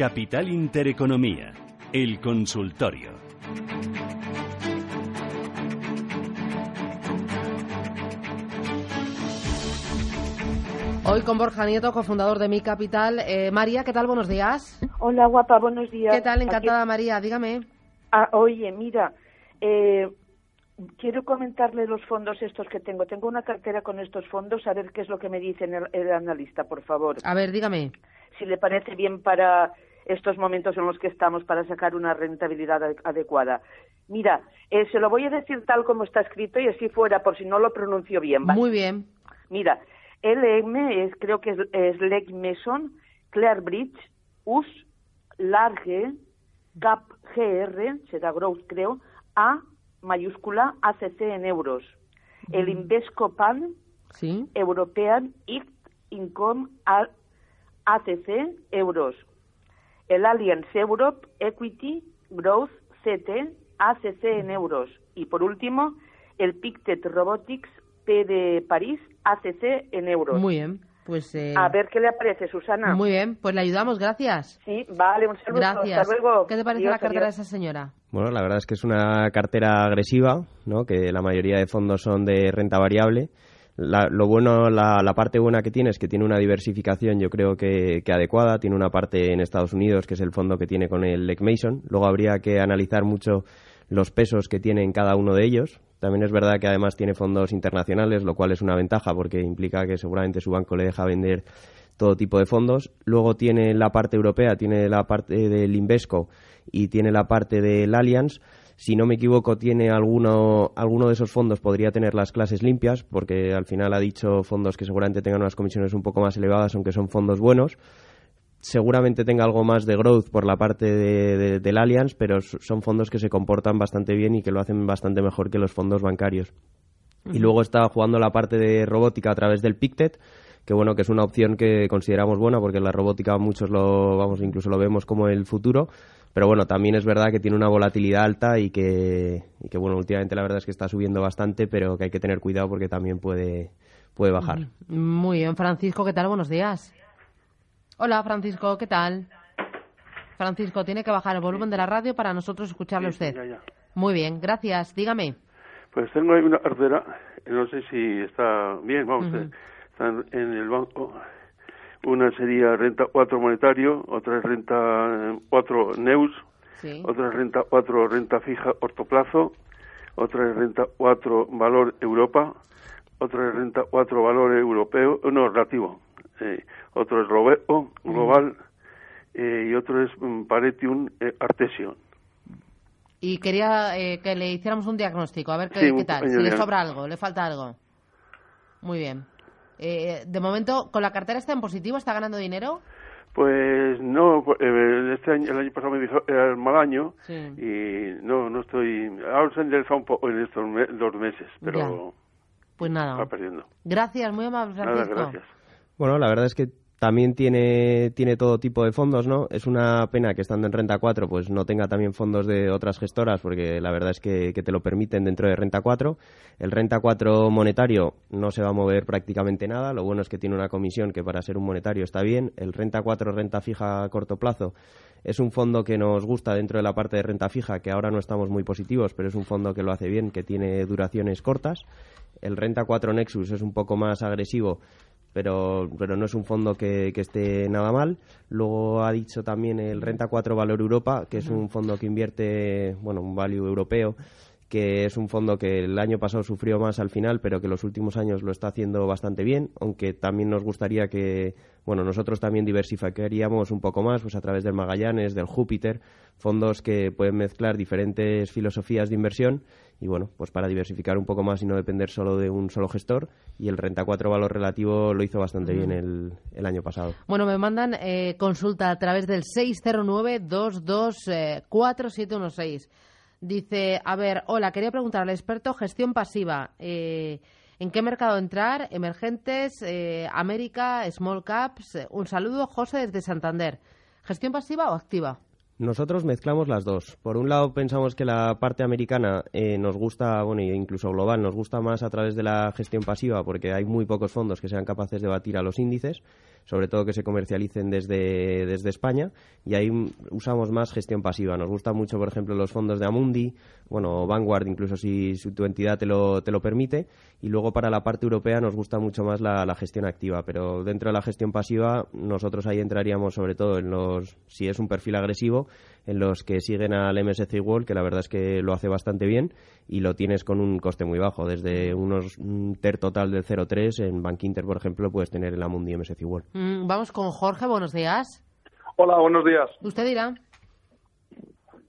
Capital Intereconomía, el consultorio. Hoy con Borja Nieto, cofundador de Mi Capital. Eh, María, ¿qué tal? Buenos días. Hola, guapa, buenos días. ¿Qué tal? Encantada, María. Dígame. Ah, oye, mira, eh, quiero comentarle los fondos estos que tengo. Tengo una cartera con estos fondos, a ver qué es lo que me dice el, el analista, por favor. A ver, dígame. Si le parece bien para estos momentos en los que estamos para sacar una rentabilidad adecuada. Mira, eh, se lo voy a decir tal como está escrito y así fuera, por si no lo pronuncio bien. Muy bien. Mira, LM es, creo que es, es Leg Mason, Claire Bridge, US, Large, GAP GR, será Growth creo, A mayúscula ACC en euros. El Invesco PAN, ¿Sí? European ICT Income ACC euros. El Alliance Europe Equity Growth CT ACC en euros. Y por último, el Pictet Robotics P de París ACC en euros. Muy bien. Pues, eh, A ver qué le aparece, Susana. Muy bien, pues le ayudamos, gracias. Sí, vale, un saludo. Gracias. Hasta luego. ¿Qué te parece Adiós, la cartera adiós. de esa señora? Bueno, la verdad es que es una cartera agresiva, ¿no? que la mayoría de fondos son de renta variable. La, lo bueno, la, la parte buena que tiene es que tiene una diversificación, yo creo que, adecuada. Tiene una parte en Estados Unidos, que es el fondo que tiene con el Lake Mason. Luego habría que analizar mucho los pesos que tiene en cada uno de ellos. También es verdad que además tiene fondos internacionales, lo cual es una ventaja porque implica que seguramente su banco le deja vender todo tipo de fondos. Luego tiene la parte europea, tiene la parte del Invesco y tiene la parte del Allianz. Si no me equivoco, tiene alguno, alguno de esos fondos, podría tener las clases limpias, porque al final ha dicho fondos que seguramente tengan unas comisiones un poco más elevadas, aunque son fondos buenos. Seguramente tenga algo más de growth por la parte de- de- del Allianz, pero son fondos que se comportan bastante bien y que lo hacen bastante mejor que los fondos bancarios. Y luego está jugando la parte de robótica a través del Pictet, que bueno, que es una opción que consideramos buena porque la robótica muchos lo vamos incluso lo vemos como el futuro, pero bueno, también es verdad que tiene una volatilidad alta y que y que bueno, últimamente la verdad es que está subiendo bastante, pero que hay que tener cuidado porque también puede puede bajar. Muy bien, Francisco, ¿qué tal? Buenos días. Hola, Francisco, ¿qué tal? Francisco, tiene que bajar el volumen de la radio para nosotros escucharle a Sí, usted. ya, ya. Muy bien, gracias. Dígame. Pues tengo ahí una cartera, no sé si está bien, vamos, eh, están en el banco. Una sería renta 4 monetario, otra es renta 4 neus, Sí. otra es renta 4 renta fija corto plazo, otra es renta 4 valor Europa, otra es renta 4 valor europeo, eh, no, relativo, eh, otro es Robeo, global, eh, y otro es mm, Paretium eh, Artesio. Y quería eh, que le hiciéramos un diagnóstico, a ver qué, Sí, qué tal, si le sobra algo, le falta algo. Muy bien. Eh, de momento, ¿con la cartera está en positivo? ¿Está ganando dinero? Pues no, pues, eh, este año, el año pasado me dijo era el mal año Sí. y no, no estoy. Ahora se ha enderezado un poco en estos me- dos meses, pero Pues nada. va perdiendo. Gracias, muy amable, Nada, Francisco. gracias. Bueno, la verdad es que también tiene, tiene todo tipo de fondos, ¿no? Es una pena que estando en Renta 4 pues no tenga también fondos de otras gestoras porque la verdad es que, que te lo permiten dentro de Renta 4. El Renta 4 monetario no se va a mover prácticamente nada, lo bueno es que tiene una comisión que para ser un monetario está bien. El Renta 4 renta fija a corto plazo es un fondo que nos gusta dentro de la parte de renta fija, que ahora no estamos muy positivos, pero es un fondo que lo hace bien, que tiene duraciones cortas. El Renta 4 Nexus es un poco más agresivo, pero, pero no es un fondo que, que esté nada mal. Luego ha dicho también el Renta 4 Valor Europa, que es un fondo que invierte, bueno, un value europeo, que es un fondo que el año pasado sufrió más al final, pero que los últimos años lo está haciendo bastante bien, aunque también nos gustaría que, bueno, nosotros también diversificaríamos un poco más, pues a través del Magallanes, del Júpiter, fondos que pueden mezclar diferentes filosofías de inversión y bueno, pues para diversificar un poco más y no depender solo de un solo gestor y el Renta 4 valor relativo lo hizo bastante bien el, el año pasado. Bueno, me mandan eh, consulta a través del 609-224716. Dice, a ver, hola, quería preguntar al experto gestión pasiva. eh, ¿En qué mercado entrar? Emergentes, eh, América, Small Caps. Eh, Un saludo, José, desde Santander. ¿Gestión pasiva o activa? Nosotros mezclamos las dos. Por un lado pensamos que la parte americana eh, nos gusta, bueno, e incluso global, nos gusta más a través de la gestión pasiva porque hay muy pocos fondos que sean capaces de batir a los índices. Sobre todo que se comercialicen desde, desde España, y ahí usamos más gestión pasiva. Nos gustan mucho, por ejemplo, los fondos de Amundi, bueno, Vanguard, incluso si, tu entidad te lo, te lo permite, y luego para la parte europea nos gusta mucho más la, la gestión activa, pero dentro de la gestión pasiva nosotros ahí entraríamos sobre todo en los, si es un perfil agresivo, en los que siguen al MSCI World, que la verdad es que lo hace bastante bien y lo tienes con un coste muy bajo, desde unos un TER total del 0,3 en Bank Inter, por ejemplo, puedes tener en la Mundi MSCI World. Mm, vamos con Jorge, buenos días. Hola, buenos días. ¿Usted dirá?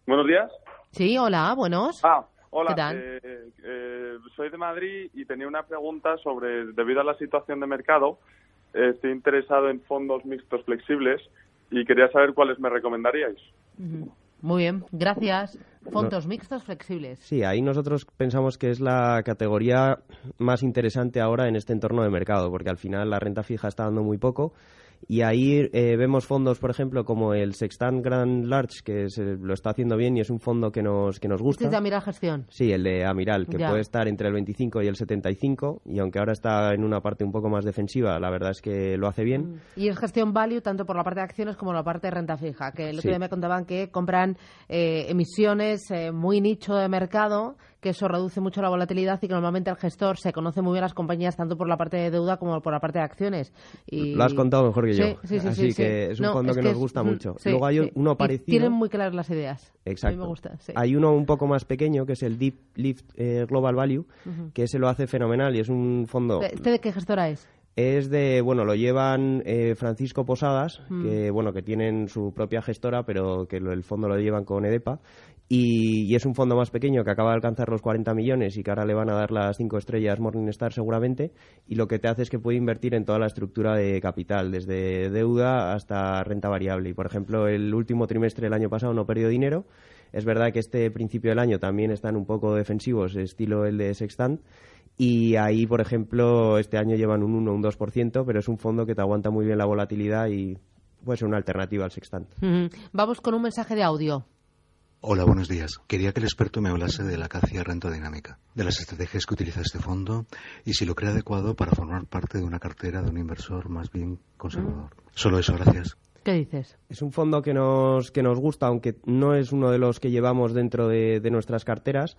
Buenos días. Sí, hola, buenos. Ah, hola. ¿Qué tal? Eh, eh, soy de Madrid y tenía una pregunta sobre, debido a la situación de mercado, eh, estoy interesado en fondos mixtos flexibles y quería saber cuáles me recomendaríais. Muy bien, gracias. Fondos mixtos flexibles. Sí, ahí nosotros pensamos que es la categoría más interesante ahora en este entorno de mercado, porque al final la renta fija está dando muy poco y ahí eh, vemos fondos, por ejemplo, como el Sextant Grand Large, que se lo está haciendo bien y es un fondo que nos, que nos gusta. ¿Este es de Amiral Gestión? Sí, el de Amiral, que puede estar entre el 25 y el 75, y aunque ahora está en una parte un poco más defensiva, la verdad es que lo hace bien. Mm. Y es gestión value tanto por la parte de acciones como la parte de renta fija, que el otro día me contaban que compran eh, emisiones eh, muy nicho de mercado que eso reduce mucho la volatilidad y que normalmente el gestor se conoce muy bien las compañías tanto por la parte de deuda como por la parte de acciones. Y... Lo has contado mejor que yo. Sí, sí, Así que es un fondo que, nos gusta mucho. Luego hay uno parecido. tienen muy claras las ideas. Exacto. A mí me gusta. Hay uno un poco más pequeño que es el Deep Lift eh, Global Value, que ese lo hace fenomenal y es un fondo. ¿Este de qué gestora es? es de, bueno, lo llevan eh, Francisco Posadas, mm. que, bueno, que tienen su propia gestora, pero que el fondo lo llevan con EDEPA, y, es un fondo más pequeño que acaba de alcanzar los 40 millones y que ahora le van a dar las 5 estrellas Morningstar seguramente, y lo que te hace es que puede invertir en toda la estructura de capital, desde deuda hasta renta variable. Y, por ejemplo, el último trimestre del año pasado no perdió dinero, es verdad que este principio del año también están un poco defensivos, estilo el de Sextant, y ahí, por ejemplo, este año llevan un 1 o un 2%, pero es un fondo que te aguanta muy bien la volatilidad y puede ser una alternativa al Sextant. Vamos con un mensaje de audio. Hola, buenos días. Quería que el experto me hablase de la CACIA renta dinámica, de las estrategias que utiliza este fondo y si lo cree adecuado para formar parte de una cartera de un inversor más bien conservador. Solo eso, gracias. ¿Qué dices? Es un fondo que nos, que nos gusta, aunque no es uno de los que llevamos dentro de nuestras carteras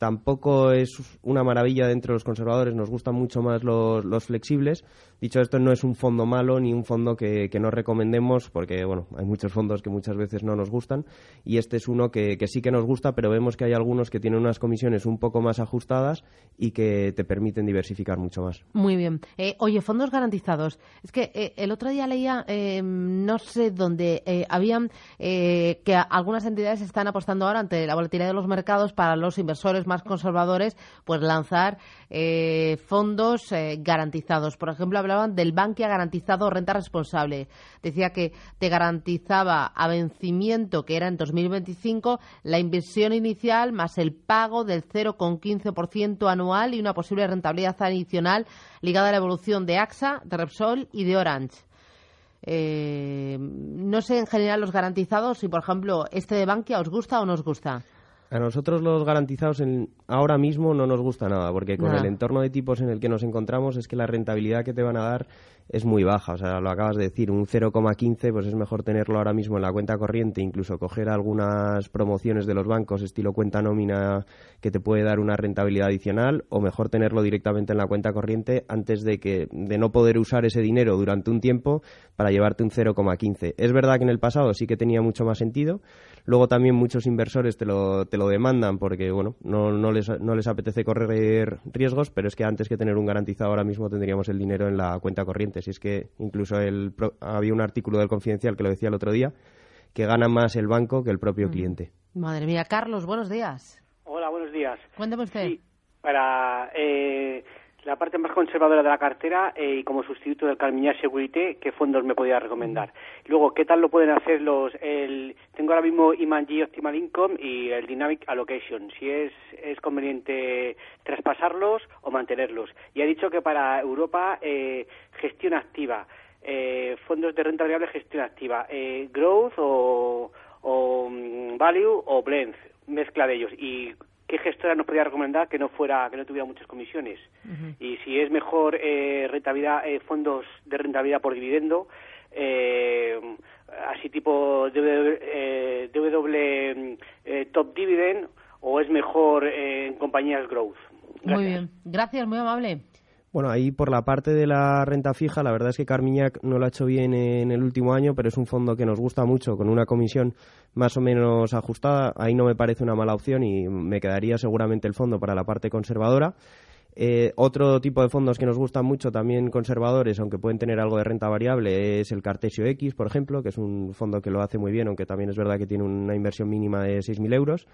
tampoco es una maravilla dentro de los conservadores, nos gustan mucho más los, los flexibles. Dicho esto, no es un fondo malo ni un fondo que, que, no recomendemos, porque bueno, hay muchos fondos que muchas veces no nos gustan, y este es uno que, que, sí que nos gusta, pero vemos que hay algunos que tienen unas comisiones un poco más ajustadas y que te permiten diversificar mucho más. Muy bien. Eh, oye, fondos garantizados. Es que eh, el otro día leía, eh, no sé dónde, habían que algunas entidades están apostando ahora ante la volatilidad de los mercados para los inversores más conservadores, pues lanzar eh, fondos eh, garantizados. Por ejemplo, hablaban del Bankia garantizado renta responsable. Decía que te garantizaba a vencimiento, que era en 2025, la inversión inicial más el pago del 0,15% anual y una posible rentabilidad adicional ligada a la evolución de AXA, de Repsol y de Orange. Eh, no sé en general los garantizados si, por ejemplo, este de Bankia os gusta o no os gusta. A nosotros los garantizados en, ahora mismo no nos gusta nada, porque con el entorno de tipos en el que nos encontramos es que la rentabilidad que te van a dar es muy baja. O sea, lo acabas de decir, un 0,15, pues es mejor tenerlo ahora mismo en la cuenta corriente, incluso coger algunas promociones de los bancos, estilo cuenta nómina, que te puede dar una rentabilidad adicional, o mejor tenerlo directamente en la cuenta corriente antes de, que, de no poder usar ese dinero durante un tiempo para llevarte un 0,15. Es verdad que en el pasado sí que tenía mucho más sentido Luego también muchos inversores te lo, te lo demandan porque, bueno, no, no, les, no les apetece correr riesgos, pero es que antes que tener un garantizado ahora mismo tendríamos el dinero en la cuenta corriente. Si es que incluso el, había un artículo del Confidencial que lo decía el otro día, que gana más el banco que el propio mm. cliente. Madre mía, Carlos, buenos días. Hola, buenos días. Cuéntame usted. Sí, para eh, la parte más conservadora de la cartera eh, y como sustituto del Carmiñar Security, ¿qué fondos me podría recomendar? Luego, ¿qué tal lo pueden hacer los... El, tengo ahora mismo Imanji Optimal Income y el Dynamic Allocation, si es, es conveniente traspasarlos o mantenerlos. Y ha dicho que para Europa, eh, gestión activa, eh, fondos de renta variable, gestión activa, eh, growth o, o mm, value o blend, mezcla de ellos. Y qué gestora nos podía recomendar que no fuera que no tuviera muchas comisiones y si es mejor eh, rentabilidad eh, fondos de rentabilidad por dividendo eh, así tipo DW, eh, DW eh, Top Dividend o es mejor eh, en compañías growth. Muy bien, gracias, muy amable. Bueno, ahí por la parte de la renta fija, la verdad es que Carmiñac no lo ha hecho bien en el último año, pero es un fondo que nos gusta mucho, con una comisión más o menos ajustada. Ahí no me parece una mala opción y me quedaría seguramente el fondo para la parte conservadora. Eh, otro tipo de fondos que nos gustan mucho, también conservadores, aunque pueden tener algo de renta variable, es el Cartesio X, por ejemplo, que es un fondo que lo hace muy bien, aunque también es verdad que tiene una inversión mínima de 6.000 euros.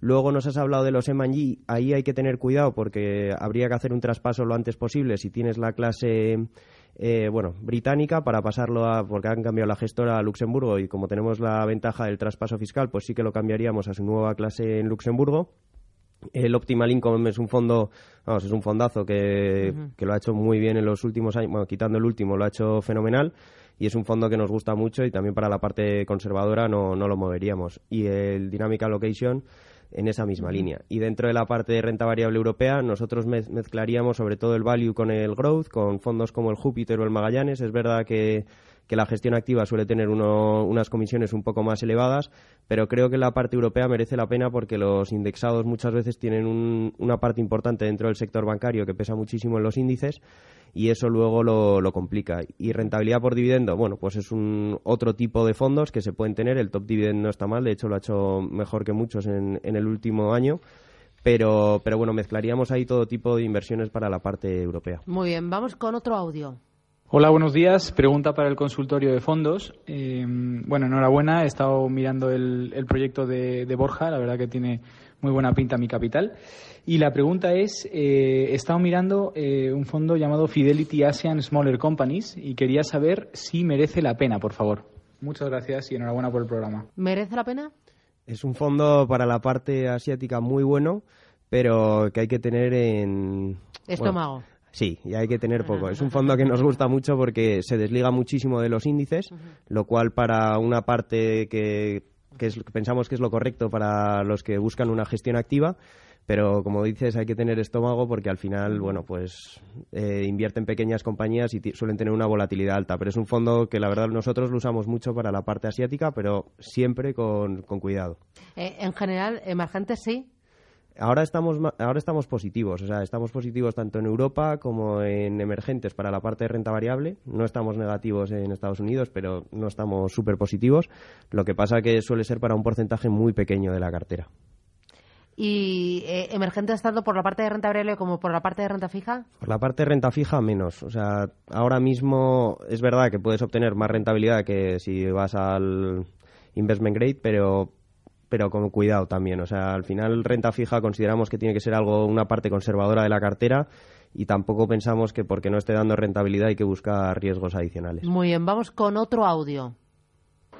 Luego nos has hablado de los M&G. Ahí hay que tener cuidado porque habría que hacer un traspaso lo antes posible si tienes la clase eh, bueno, británica para pasarlo a, porque han cambiado la gestora a Luxemburgo y como tenemos la ventaja del traspaso fiscal, pues sí que lo cambiaríamos a su nueva clase en Luxemburgo. El Optimal Income es un fondo, vamos, es un fondazo que, que lo ha hecho muy bien en los últimos años, bueno, quitando el último, lo ha hecho fenomenal y es un fondo que nos gusta mucho y también para la parte conservadora no, no lo moveríamos. Y el Dynamic Allocation en esa misma línea. Y dentro de la parte de renta variable europea, nosotros mezclaríamos sobre todo el value con el growth, con fondos como el Júpiter o el Magallanes. Es verdad que, que la gestión activa suele tener uno, unas comisiones un poco más elevadas, pero creo que la parte europea merece la pena porque los indexados muchas veces tienen un, una parte importante dentro del sector bancario que pesa muchísimo en los índices y eso luego lo, lo, complica. Y rentabilidad por dividendo, bueno, pues es un otro tipo de fondos que se pueden tener. El top dividend no está mal, de hecho lo ha hecho mejor que muchos en, en el último año. Pero, pero bueno, mezclaríamos ahí todo tipo de inversiones para la parte europea. Muy bien, vamos con otro audio. Hola, buenos días. Pregunta para el consultorio de fondos. Eh, bueno, enhorabuena. He estado mirando el, el proyecto de, de, Borja. La verdad que tiene muy buena pinta mi capital. Y la pregunta es, eh, he estado mirando eh, un fondo llamado Fidelity Asian Smaller Companies y quería saber si merece la pena, por favor. Muchas gracias y enhorabuena por el programa. ¿Merece la pena? Es un fondo para la parte asiática muy bueno, pero que hay que tener en... Estómago. Bueno, Sí, y hay que tener poco. Es un fondo que nos gusta mucho porque se desliga muchísimo de los índices, lo cual para una parte que, que, es, que pensamos que es lo correcto para los que buscan una gestión activa, pero como dices hay que tener estómago porque al final bueno pues eh, invierte en pequeñas compañías y suelen tener una volatilidad alta. Pero es un fondo que la verdad nosotros lo usamos mucho para la parte asiática pero siempre con, con cuidado. Eh, en general emergentes sí Ahora estamos, ahora estamos positivos, o sea, estamos positivos tanto en Europa como en emergentes para la parte de renta variable. No estamos negativos en Estados Unidos, pero no estamos súper positivos. Lo que pasa que suele ser para un porcentaje muy pequeño de la cartera. ¿Y eh, emergentes tanto por la parte de renta variable como por la parte de renta fija? Por la parte de renta fija menos. O sea, ahora mismo es verdad que puedes obtener más rentabilidad que si vas al investment grade, pero pero con cuidado también. O sea, al final renta fija consideramos que tiene que ser algo, una parte conservadora de la cartera y tampoco pensamos que porque no esté dando rentabilidad hay que buscar riesgos adicionales. Muy bien, vamos con otro audio.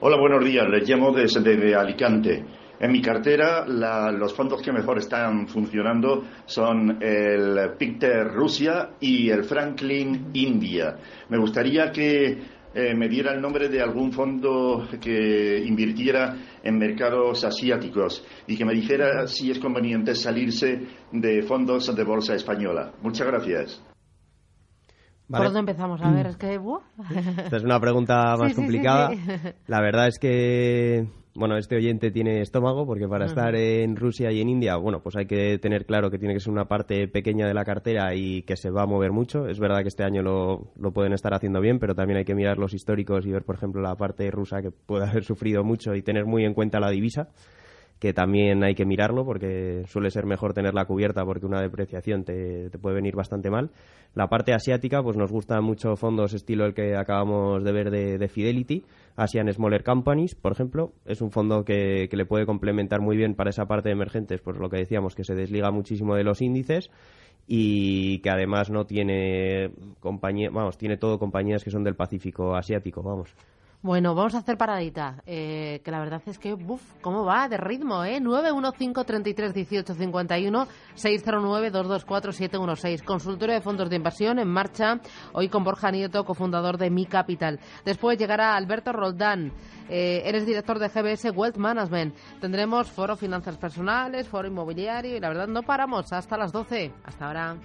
Hola, buenos días. Les llamo desde de Alicante. En mi cartera, la, los fondos que mejor están funcionando son el Picter Rusia y el Franklin India. Me gustaría que eh, me diera el nombre de algún fondo que invirtiera en mercados asiáticos y que me dijera si es conveniente salirse de fondos de bolsa española. Muchas gracias. Vale. ¿Por dónde empezamos? A ver, es que... Esta es una pregunta más Sí, sí, complicada. sí, sí. La verdad es que, bueno, este oyente tiene estómago porque para estar en Rusia y en India, bueno, pues hay que tener claro que tiene que ser una parte pequeña de la cartera y que se va a mover mucho. Es verdad que este año lo, lo pueden estar haciendo bien, pero también hay que mirar los históricos y ver, por ejemplo, la parte rusa que puede haber sufrido mucho y tener muy en cuenta la divisa que también hay que mirarlo porque suele ser mejor tenerla cubierta porque una depreciación te, te puede venir bastante mal. La parte asiática, pues nos gustan mucho fondos estilo el que acabamos de ver de, de Fidelity, Asian Smaller Companies, por ejemplo. Es un fondo que, que le puede complementar muy bien para esa parte de emergentes, pues lo que decíamos, que se desliga muchísimo de los índices y que además no tiene compañía, vamos, tiene todo compañías que son del Pacífico asiático, vamos. Bueno, vamos a hacer paradita, eh, que la verdad es que, uff, ¿cómo va de ritmo, eh? 915-33-1851, 609-224-716. Consultorio de fondos de inversión en marcha, hoy con Borja Nieto, cofundador de Mi Capital. Después llegará Alberto Roldán, eh, eres director de GBS Wealth Management. Tendremos foro finanzas personales, foro inmobiliario y la verdad no paramos hasta las 12. Hasta ahora.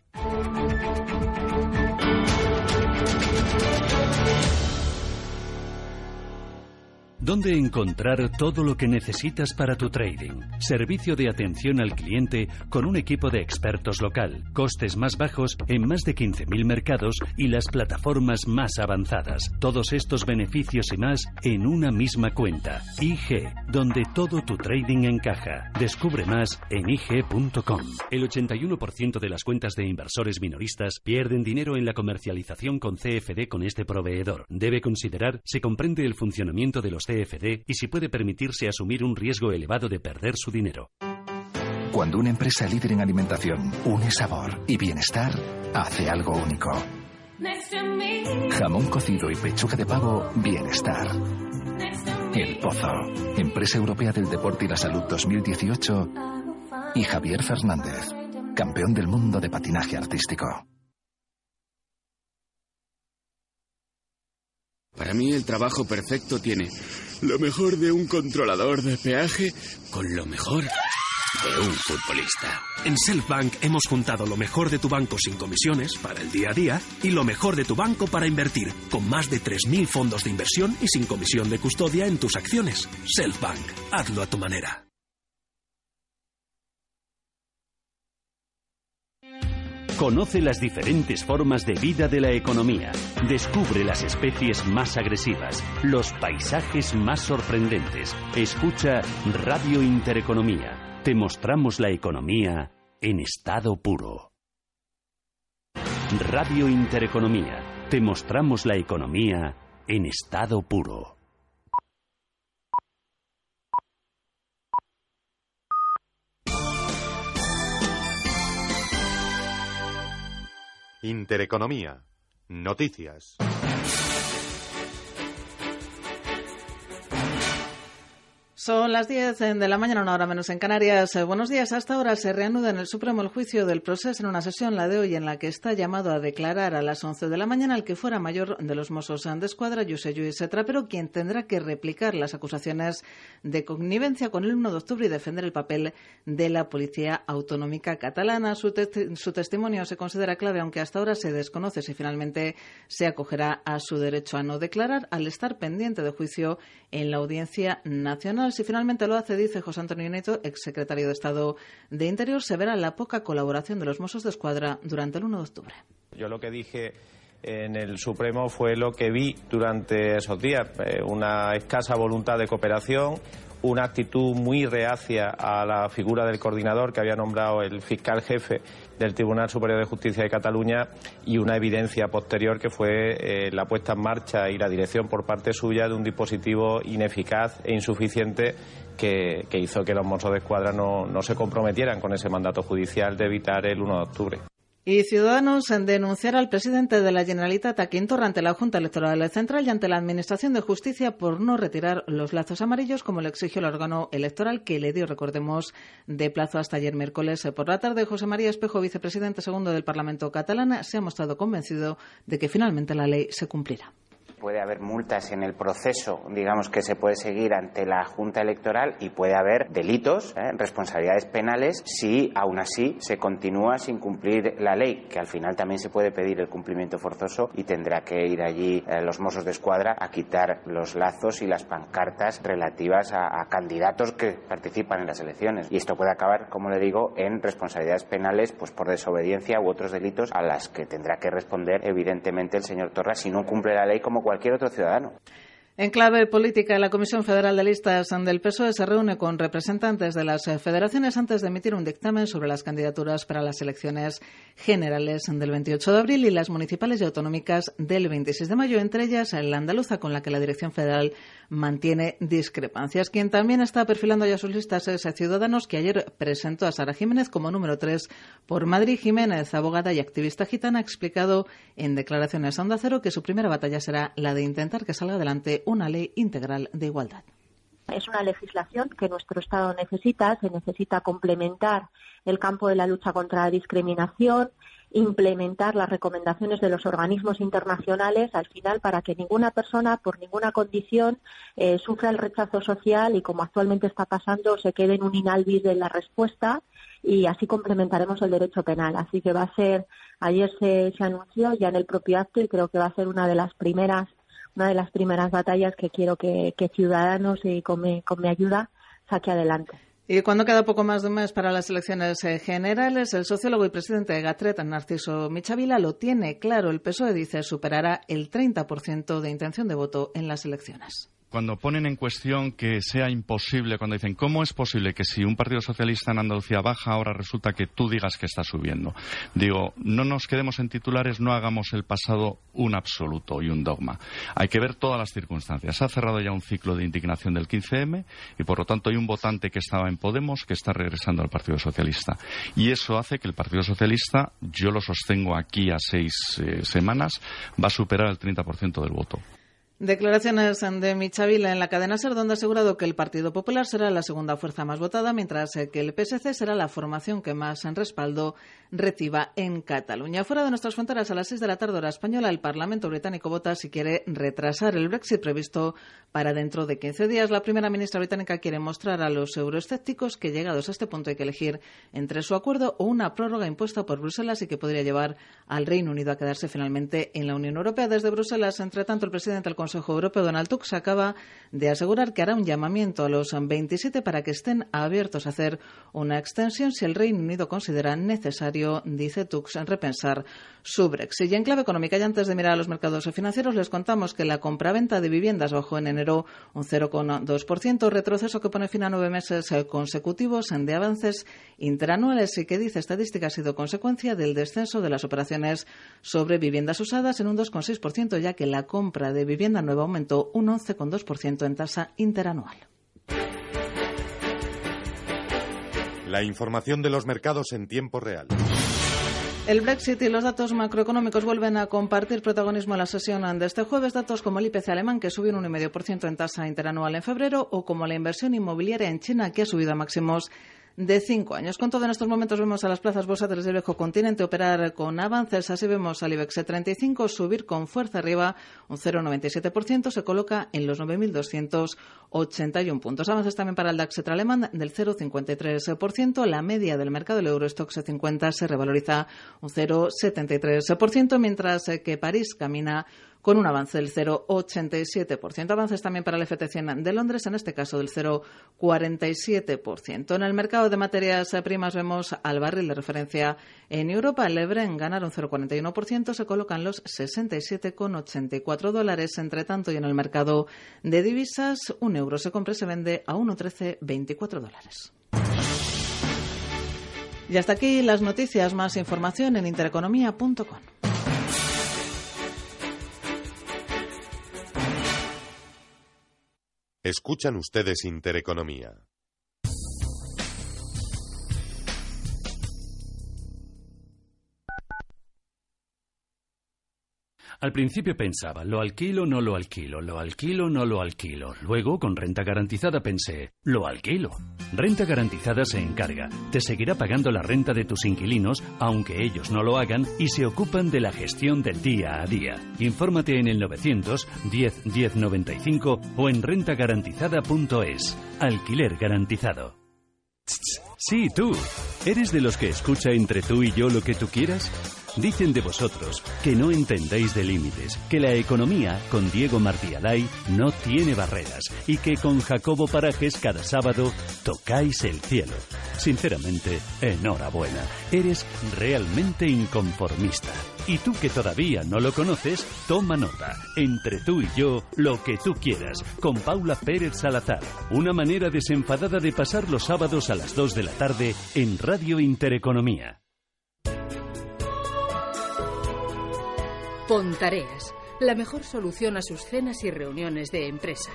¿Dónde encontrar todo lo que necesitas para tu trading? Servicio de atención al cliente con un equipo de expertos local, costes más bajos en más de 15.000 mercados y las plataformas más avanzadas. Todos estos beneficios y más en una misma cuenta. IG, donde todo tu trading encaja. Descubre más en IG.com. El 81% de las cuentas de inversores minoristas pierden dinero en la comercialización con CFD con este proveedor. Debe considerar si comprende el funcionamiento de los CFD y si puede permitirse asumir un riesgo elevado de perder su dinero. Cuando una empresa líder en alimentación une sabor y bienestar, hace algo único. Jamón cocido y pechuga de pavo, bienestar. El Pozo, Empresa Europea del Deporte y la Salud 2018. Y Javier Fernández, campeón del mundo de patinaje artístico. Para mí el trabajo perfecto tiene lo mejor de un controlador de peaje con lo mejor de un futbolista. En Selfbank hemos juntado lo mejor de tu banco sin comisiones para el día a día y lo mejor de tu banco para invertir, con más de 3.000 fondos de inversión y sin comisión de custodia en tus acciones. Selfbank, hazlo a tu manera. Conoce las diferentes formas de vida de la economía. Descubre las especies más agresivas, los paisajes más sorprendentes. Escucha Radio Intereconomía. Te mostramos la economía en estado puro. Radio Intereconomía. Te mostramos la economía en estado puro. Intereconomía. Noticias. Son las 10 de la mañana, una hora menos en Canarias. Eh, buenos días. Hasta ahora se reanuda en el Supremo el juicio del proceso en una sesión, la de hoy, en la que está llamado a declarar a las 11 de la mañana el que fuera mayor de los Mossos de Escuadra, José Lluís pero quien tendrá que replicar las acusaciones de connivencia con el 1 de octubre y defender el papel de la Policía Autonómica Catalana. Su, su testimonio se considera clave, aunque hasta ahora se desconoce si finalmente se acogerá a su derecho a no declarar al estar pendiente de juicio en la Audiencia Nacional. Si finalmente lo hace, dice José Antonio Neto, exsecretario de Estado de Interior, se verá la poca colaboración de los Mossos de Escuadra durante el 1 de octubre. Yo lo que dije en el Supremo fue lo que vi durante esos días, eh, una escasa voluntad de cooperación, una actitud muy reacia a la figura del coordinador que había nombrado el fiscal jefe del Tribunal Superior de Justicia de Cataluña y una evidencia posterior que fue eh, la puesta en marcha y la dirección por parte suya de un dispositivo ineficaz e insuficiente que, hizo que los Mossos de Escuadra no, no se comprometieran con ese mandato judicial de evitar el 1 de octubre. Y Ciudadanos en denunciar al presidente de la Generalitat a ante la Junta Electoral Central y ante la Administración de Justicia por no retirar los lazos amarillos como le exigió el órgano electoral que le dio, recordemos, de plazo hasta ayer miércoles por la tarde. José María Espejo, vicepresidente segundo del Parlamento catalán, se ha mostrado convencido de que finalmente la ley se cumplirá puede haber multas en el proceso, digamos, que se puede seguir ante la Junta Electoral y puede haber delitos, ¿eh? responsabilidades penales, si aún así se continúa sin cumplir la ley, que al final también se puede pedir el cumplimiento forzoso y tendrá que ir allí eh, los Mossos de Escuadra a quitar los lazos y las pancartas relativas a, a candidatos que participan en las elecciones. Y esto puede acabar, como le digo, en responsabilidades penales pues por desobediencia u otros delitos a las que tendrá que responder evidentemente el señor Torra si no cumple la ley como cualquier otro ciudadano. En clave política, la Comisión Federal de Listas del PSOE se reúne con representantes de las federaciones antes de emitir un dictamen sobre las candidaturas para las elecciones generales del 28 de abril y las municipales y autonómicas del 26 de mayo, entre ellas la andaluza, con la que la Dirección Federal mantiene discrepancias. Quien también está perfilando ya sus listas es Ciudadanos, que ayer presentó a Sara Jiménez como número 3 por Madrid. Jiménez, abogada y activista gitana, ha explicado en declaraciones a Onda Cero que su primera batalla será la de intentar que salga adelante una ley integral de igualdad. Es una legislación que nuestro Estado necesita, se necesita complementar el campo de la lucha contra la discriminación, implementar las recomendaciones de los organismos internacionales al final para que ninguna persona por ninguna condición eh, sufra el rechazo social y como actualmente está pasando se quede en un inalvis de la respuesta y así complementaremos el derecho penal. Así que va a ser, ayer se, anunció ya en el propio acto y creo que va a ser una de las primeras una de las primeras batallas que quiero que, Ciudadanos y con mi, con mi ayuda saque adelante. Y cuando queda poco más de un mes para las elecciones eh, generales, el sociólogo y presidente de Gatret, Narciso Michavila, lo tiene claro. El PSOE dice superará el 30% de intención de voto en las elecciones cuando ponen en cuestión que sea imposible, cuando dicen, ¿cómo es posible que si un Partido Socialista en Andalucía baja, ahora resulta que tú digas que está subiendo? Digo, no nos quedemos en titulares, no hagamos el pasado un absoluto y un dogma. Hay que ver todas las circunstancias. Ha cerrado ya un ciclo de indignación del 15M y, por lo tanto, hay un votante que estaba en Podemos que está regresando al Partido Socialista. Y eso hace que el Partido Socialista, yo lo sostengo aquí a seis eh, semanas, va a superar el 30% del voto. Declaraciones de Michavila en la cadena SER, donde ha asegurado que el Partido Popular será la segunda fuerza más votada, mientras que el PSC será la formación que más en respaldo reciba en Cataluña. Fuera de nuestras fronteras, a las seis de la tarde hora española, el Parlamento británico vota si quiere retrasar el Brexit previsto para dentro de 15 días. La primera ministra británica quiere mostrar a los euroescépticos que llegados a este punto hay que elegir entre su acuerdo o una prórroga impuesta por Bruselas y que podría llevar al Reino Unido a quedarse finalmente en la Unión Europea. Desde Bruselas, entre tanto, el presidente del Consejo Europeo, Donald Tusk, acaba de asegurar que hará un llamamiento a los 27 para que estén abiertos a hacer una extensión si el Reino Unido considera necesario, dice Tusk, repensar su Brexit. Y en clave económica, y antes de mirar a los mercados financieros, les contamos que la compraventa de viviendas bajó en enero un 0,2%, retroceso que pone fin a nueve meses consecutivos de avances interanuales y que dice estadística ha sido consecuencia del descenso de las operaciones sobre viviendas usadas en un 2,6%, ya que la compra de viviendas nueva aumentó un 11,2% en tasa interanual. La información de los mercados en tiempo real. El Brexit y los datos macroeconómicos vuelven a compartir protagonismo en la sesión de este jueves. Datos como el IPC alemán, que subió un 1,5% en tasa interanual en febrero, o como la inversión inmobiliaria en China, que ha subido a máximos de cinco años. Con todo, en estos momentos vemos a las plazas bursátiles del viejo continente operar con avances. Así vemos al IBEX 35 subir con fuerza arriba un 0,97%. Se coloca en los 9.281 puntos. Avances también para el DAX alemán del 0,53%. La media del mercado del Eurostox 50 se revaloriza un 0,73%, mientras que París camina con un avance del 0,87%. Avances también para el FT100 de Londres, en este caso del 0,47%. En el mercado de materias primas vemos al barril de referencia en Europa. El Ebren ganar un 0,41%, se colocan los 67,84 dólares. Entre tanto, y en el mercado de divisas, un euro se compra y se vende a 1,1324 dólares. Y hasta aquí las noticias. Más información en intereconomía.com. Escuchan ustedes Intereconomía. Al principio pensaba, lo alquilo, no lo alquilo, lo alquilo, no lo alquilo. Luego, con renta garantizada, pensé, lo alquilo. Renta garantizada se encarga, te seguirá pagando la renta de tus inquilinos, aunque ellos no lo hagan, y se ocupan de la gestión del día a día. Infórmate en el 900 10 10 95 o en rentagarantizada.es. Alquiler garantizado. Sí, tú. ¿Eres de los que escucha entre tú y yo lo que tú quieras? Dicen de vosotros que no entendéis de límites, que la economía con Diego Martí no tiene barreras y que con Jacobo Parajes cada sábado tocáis el cielo. Sinceramente, enhorabuena. Eres realmente inconformista. Y tú que todavía no lo conoces, toma nota. Entre tú y yo, lo que tú quieras, con Paula Pérez Salazar. Una manera desenfadada de pasar los sábados a las 2 de la tarde en Radio Intereconomía. Pontareas, la mejor solución a sus cenas y reuniones de empresa.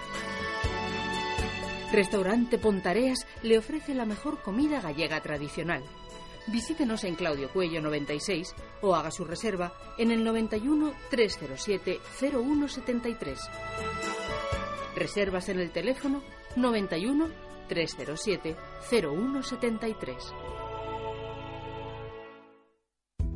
Restaurante Pontareas le ofrece la mejor comida gallega tradicional. visítenos en Claudio Cuello 96 o haga su reserva en el 91 307 0173. Reservas en el teléfono 91 307 0173.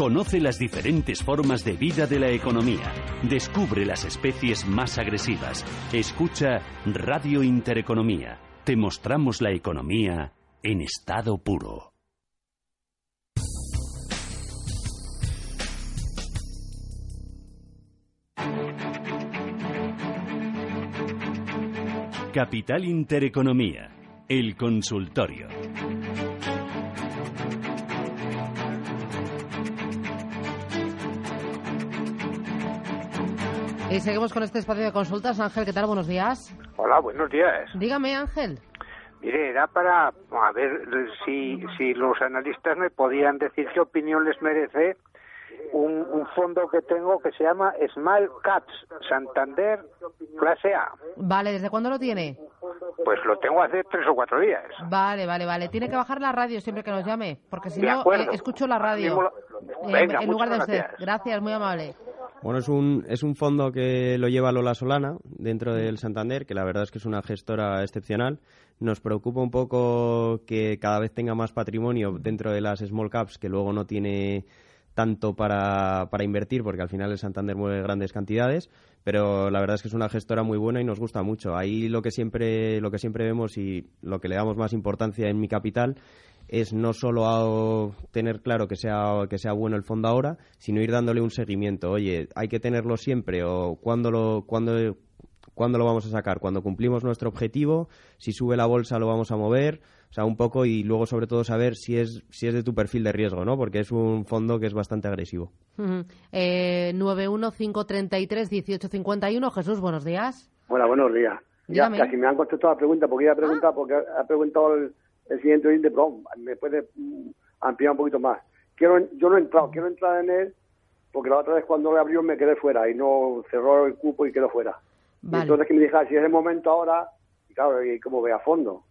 Conoce las diferentes formas de vida de la economía. Descubre las especies más agresivas. Escucha Radio Intereconomía. Te mostramos la economía en estado puro. Capital Intereconomía. El consultorio. Y seguimos con este espacio de consultas. Ángel, ¿qué tal? Buenos días. Hola, buenos días. Dígame, Ángel. Mire, era para a ver si, si los analistas me podían decir qué opinión les merece un, un fondo que tengo que se llama Smile Caps Santander Clase A. Vale, ¿desde cuándo lo tiene? Pues lo tengo hace tres o cuatro días. Vale, vale, vale. Tiene que bajar la radio siempre que nos llame, porque si De no, eh, escucho la radio. Lo- eh, Venga, en lugar de usted. gracias. Gracias, muy amable. Bueno, es un, es un fondo que lo lleva Lola Solana dentro del Santander, que la verdad es que es una gestora excepcional. Nos preocupa un poco que cada vez tenga más patrimonio dentro de las small caps, que luego no tiene tanto para, para invertir, porque al final el Santander mueve grandes cantidades, pero la verdad es que es una gestora muy buena y nos gusta mucho. Ahí lo que siempre, lo que siempre vemos y lo que le damos más importancia en mi capital es no solo a tener claro que sea, que sea bueno el fondo ahora, sino ir dándole un seguimiento. Oye, hay que tenerlo siempre o cuándo lo, cuándo, cuándo lo vamos a sacar, cuando cumplimos nuestro objetivo, si sube la bolsa lo vamos a mover, o sea, un poco y luego sobre todo saber si es, si es de tu perfil de riesgo, ¿no? Porque es un fondo que es bastante agresivo. Ujú. Eh, 915331851. Jesús, buenos días. Hola, buenos días. Ya Dígame. casi me han contestado la pregunta, porque iba a preguntar, porque ha preguntado el, el siguiente oyente, pero me puede mm, ampliar un poquito más. Quiero, yo no he entrado, quiero entrar en él, porque la otra vez cuando le abrió me quedé fuera y no cerró el cupo y quedó fuera. Y Vale. entonces que me dijera si es el momento ahora, y claro, y como ve a fondo.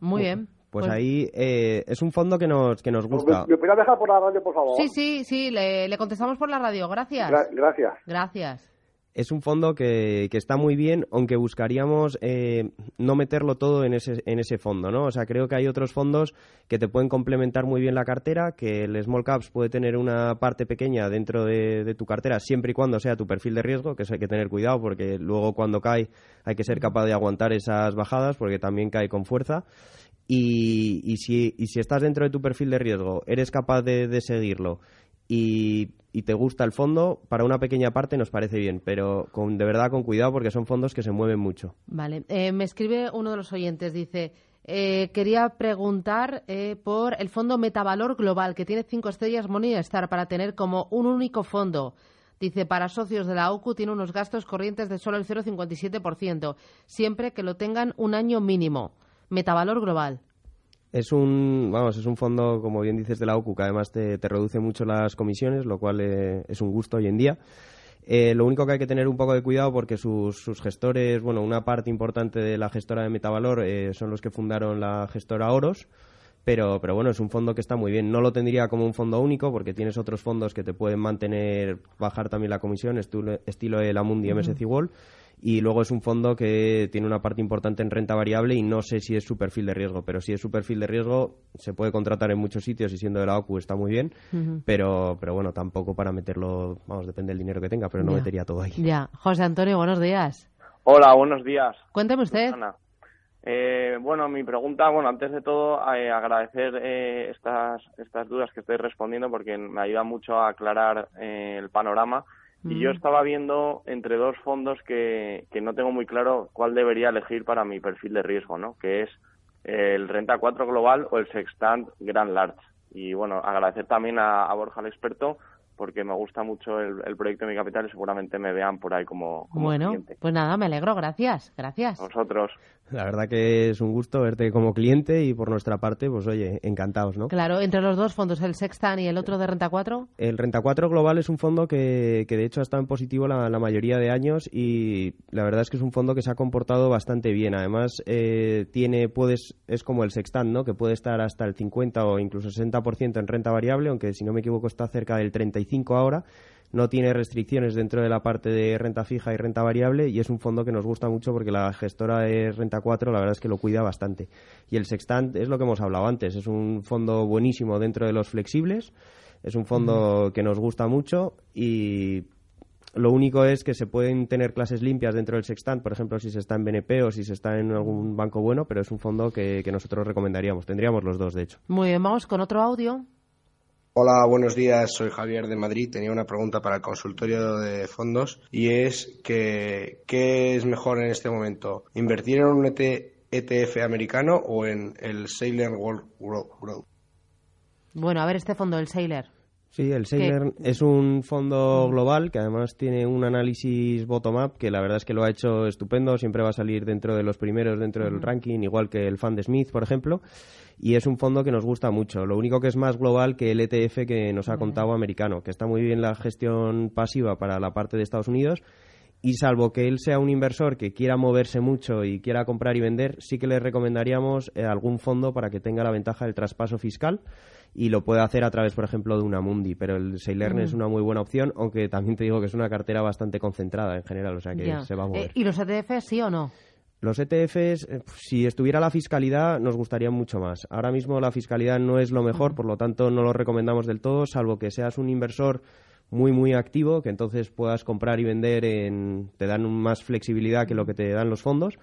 Muy bien. Pues, ahí eh, es un fondo que nos, que nos gusta. ¿Me, dejar por la radio, por favor? Sí, sí, sí, le, le contestamos por la radio. Gracias. Gra- gracias. Gracias. Es un fondo que, está muy bien, aunque buscaríamos eh, no meterlo todo en ese, en ese fondo, ¿no? O sea, creo que hay otros fondos que te pueden complementar muy bien la cartera, que el Small Caps puede tener una parte pequeña dentro de, de tu cartera, siempre y cuando sea tu perfil de riesgo, que eso hay que tener cuidado, porque luego cuando cae hay que ser capaz de aguantar esas bajadas, porque también cae con fuerza. Y, y si, y si estás dentro de tu perfil de riesgo, eres capaz de, de seguirlo y, y te gusta el fondo, para una pequeña parte nos parece bien, pero con, de verdad con cuidado porque son fondos que se mueven mucho. Vale. Eh, me escribe uno de los oyentes, dice, eh, quería preguntar eh, por el fondo Metavalor Global, que tiene cinco estrellas Morningstar para tener como un único fondo. Dice, para socios de la OCU tiene unos gastos corrientes de solo el 0,57%, siempre que lo tengan un año mínimo. Metavalor Global. Es un, vamos, es un fondo, como bien dices, de la OCU, que además te, te reduce mucho las comisiones, lo cual eh, es un gusto hoy en día. Eh, lo único que hay que tener un poco de cuidado porque sus, sus gestores, bueno, una parte importante de la gestora de Metavalor eh, son los que fundaron la gestora Oros, pero, pero bueno, es un fondo que está muy bien. No lo tendría como un fondo único porque tienes otros fondos que te pueden mantener, bajar también la comisión, estilo, estilo el Amundi. MSCI World. Y luego es un fondo que tiene una parte importante en renta variable y no sé si es su perfil de riesgo, pero si es su perfil de riesgo se puede contratar en muchos sitios y siendo de la OCU está muy bien, pero, pero bueno, tampoco para meterlo, vamos, depende del dinero que tenga, pero no Ya. metería todo ahí. Ya. José Antonio, buenos días. Hola, buenos días. Cuénteme usted. Ana. Eh, bueno, mi pregunta, bueno, antes de todo, eh, agradecer eh, estas, estas dudas que estoy respondiendo porque me ayuda mucho a aclarar eh, el panorama. Y yo Mm. estaba viendo entre dos fondos que, que no tengo muy claro cuál debería elegir para mi perfil de riesgo, ¿no? Que es el Renta 4 Global o el Sextant Grand Large. Y bueno, agradecer también a, a Borja, el experto, porque me gusta mucho el, proyecto de mi capital y seguramente me vean por ahí como, como bueno, pues nada, me alegro, gracias, gracias. vosotros. La verdad que es un gusto verte como cliente y por nuestra parte, pues oye, encantados, ¿no? Claro, entre los dos fondos, el Sextan y el otro de Renta 4. El Renta 4 Global es un fondo que, que de hecho ha estado en positivo la, mayoría de años y la verdad es que es un fondo que se ha comportado bastante bien. Además, eh, tiene, puedes, es como el Sextant, ¿no? Que puede estar hasta el 50 o incluso 60% en renta variable, aunque si no me equivoco está cerca del 35 ahora no tiene restricciones dentro de la parte de renta fija y renta variable y es un fondo que nos gusta mucho porque la gestora de renta 4 la verdad es que lo cuida bastante. Y el Sextant es lo que hemos hablado antes, es un fondo buenísimo dentro de los flexibles, es un fondo que nos gusta mucho y lo único es que se pueden tener clases limpias dentro del Sextant, por ejemplo, si se está en BNP o si se está en algún banco bueno, pero es un fondo que, que nosotros recomendaríamos. Tendríamos los dos, de hecho. Muy bien, vamos con otro audio. Hola, buenos días. Soy Javier de Madrid. Tenía una pregunta para el consultorio de fondos y es que ¿qué es mejor en este momento? ¿Invertir en un ETF americano o en el Sailor World Growth? Bueno, a ver este fondo, el Sailor. Sí, el Sailor es un fondo global que además tiene un análisis bottom-up que la verdad es que lo ha hecho estupendo. Siempre va a salir dentro de los primeros dentro del ranking, igual que el Fund Smith, por ejemplo y es un fondo que nos gusta mucho. Lo único que es más global que el ETF que nos ha contado americano, que está muy bien la gestión pasiva para la parte de Estados Unidos y salvo que él sea un inversor que quiera moverse mucho y quiera comprar y vender, sí que le recomendaríamos eh, algún fondo para que tenga la ventaja del traspaso fiscal y lo pueda hacer a través, por ejemplo, de una Mundi. Pero el Sailern es una muy buena opción, aunque también te digo que es una cartera bastante concentrada en general, o sea que se va a mover. Eh, ¿Y los ETF sí o no? Los ETFs, eh, si estuviera la fiscalidad, nos gustaría mucho más. Ahora mismo la fiscalidad no es lo mejor, por lo tanto no lo recomendamos del todo, salvo que seas un inversor muy, muy activo, que entonces puedas comprar y vender, en, te dan más flexibilidad que lo que te dan los fondos.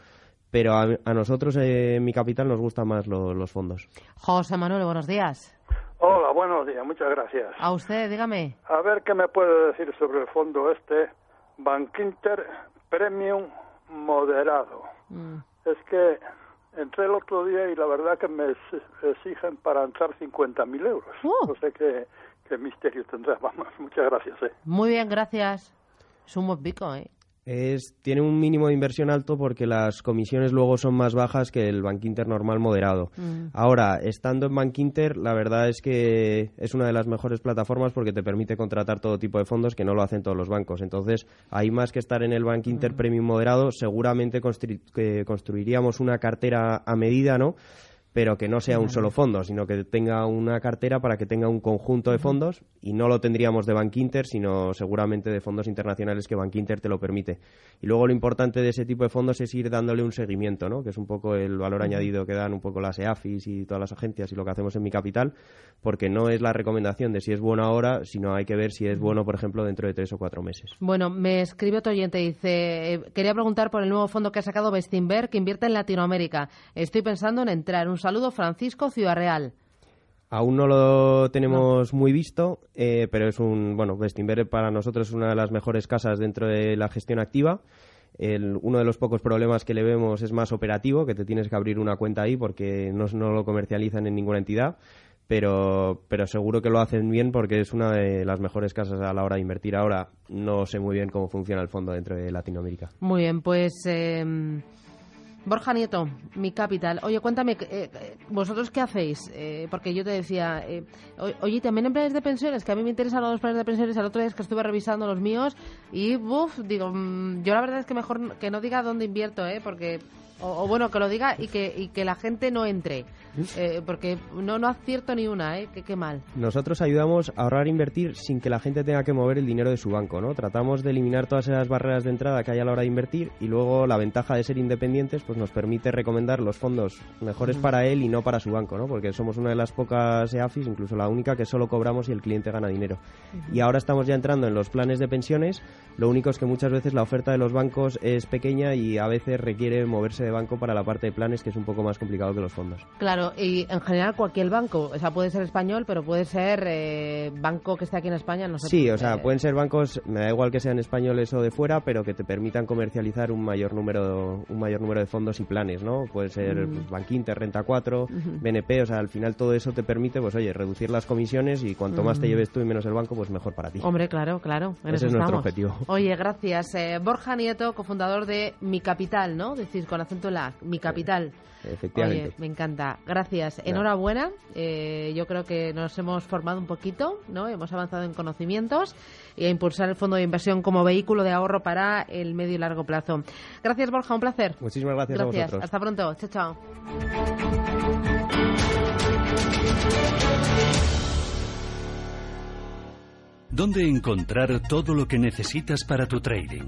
Pero a, nosotros en mi capital nos gustan más los fondos. José Manuel, buenos días. Hola, buenos días, muchas gracias. A usted, dígame. A ver qué me puede decir sobre el fondo este, Bankinter Premium Moderado. Mm. Es que entré el otro día y la verdad que me exigen para entrar 50.000 euros. Uh. No sé qué, qué misterio tendrá. Vamos, muchas gracias. Eh. Muy bien, gracias. Es un buen pico, ¿eh? es, tiene un mínimo de inversión alto porque las comisiones luego son más bajas que el Bank Inter normal moderado. Mm. Ahora, estando en Bank Inter, la verdad es que es una de las mejores plataformas porque te permite contratar todo tipo de fondos que no lo hacen todos los bancos. Entonces, hay más que estar en el Bank Inter mm. Premium moderado, seguramente construiríamos una cartera a medida, ¿no? Pero que no sea un solo fondo, sino que tenga una cartera para que tenga un conjunto de fondos y no lo tendríamos de Bank Inter, sino seguramente de fondos internacionales que Bank Inter te lo permite. Y luego lo importante de ese tipo de fondos es ir dándole un seguimiento, ¿no? que es un poco el valor añadido que dan un poco las EAFIS y todas las agencias y lo que hacemos en mi capital, porque no es la recomendación de si es bueno ahora, sino hay que ver si es bueno, por ejemplo, dentro de tres o cuatro meses. Bueno, me escribe otro oyente, dice, eh, quería preguntar por el nuevo fondo que ha sacado Bestinberg que invierte en Latinoamérica. Estoy pensando en entrar. Un saludo, Francisco Ciudad Real. Aún no lo tenemos muy visto, eh, pero es un, bueno, Bestinberg para nosotros es una de las mejores casas dentro de la gestión activa. uno de los pocos problemas que le vemos es más operativo, que te tienes que abrir una cuenta ahí porque no, no lo comercializan en ninguna entidad, pero, pero seguro que lo hacen bien porque es una de las mejores casas a la hora de invertir. Ahora no sé muy bien cómo funciona el fondo dentro de Latinoamérica. Muy bien, pues... Eh Borja Nieto, mi capital. Oye, cuéntame, eh, eh, ¿vosotros qué hacéis? Eh, porque yo te decía, oye, también en planes de pensiones, que a mí me interesan los planes de pensiones. El otro día es que estuve revisando los míos y, uff, digo, mm, yo la verdad es que mejor que no diga dónde invierto, ¿eh? Porque o, bueno, que lo diga y que, y que la gente no entre. Eh, porque no, no acierto ni una, ¿eh? Qué, mal. Nosotros ayudamos a ahorrar e invertir sin que la gente tenga que mover el dinero de su banco, ¿no? Tratamos de eliminar todas esas barreras de entrada que hay a la hora de invertir y luego la ventaja de ser independientes pues nos permite recomendar los fondos mejores para él y no para su banco, ¿no? Porque somos una de las pocas EAFIS, incluso la única, que solo cobramos y el cliente gana dinero. Y ahora estamos ya entrando en los planes de pensiones. Lo único es que muchas veces la oferta de los bancos es pequeña y a veces requiere moverse de banco para la parte de planes, que es un poco más complicado que los fondos. Claro, y en general cualquier banco, o sea, puede ser español, pero puede ser eh, banco que esté aquí en España, no sé. Sí, o sea, pueden ser bancos, me da igual que sean españoles o de fuera, pero que te permitan comercializar un mayor número, un mayor número de fondos y planes, ¿no? Puede ser Mm. pues, Bankinter, Renta 4, Ujú. BNP, o sea, al final todo eso te permite, pues oye, reducir las comisiones y cuanto más te lleves tú y menos el banco, pues mejor para ti. Hombre, claro, claro. Ese es nuestro objetivo. Oye, gracias. Eh, Borja Nieto, cofundador de Mi Capital, ¿no? Decís con acento A, Mi Capital. Efectivamente. Oye, me encanta. Gracias. Enhorabuena. Eh, yo creo que nos hemos formado un poquito, ¿no? Hemos avanzado en conocimientos y a impulsar el fondo de inversión como vehículo de ahorro para el medio y largo plazo. Gracias, Borja. Un placer. Muchísimas gracias, a Gracias. vosotros. Hasta pronto. Chao, chao. ¿Dónde encontrar todo lo que necesitas para tu trading?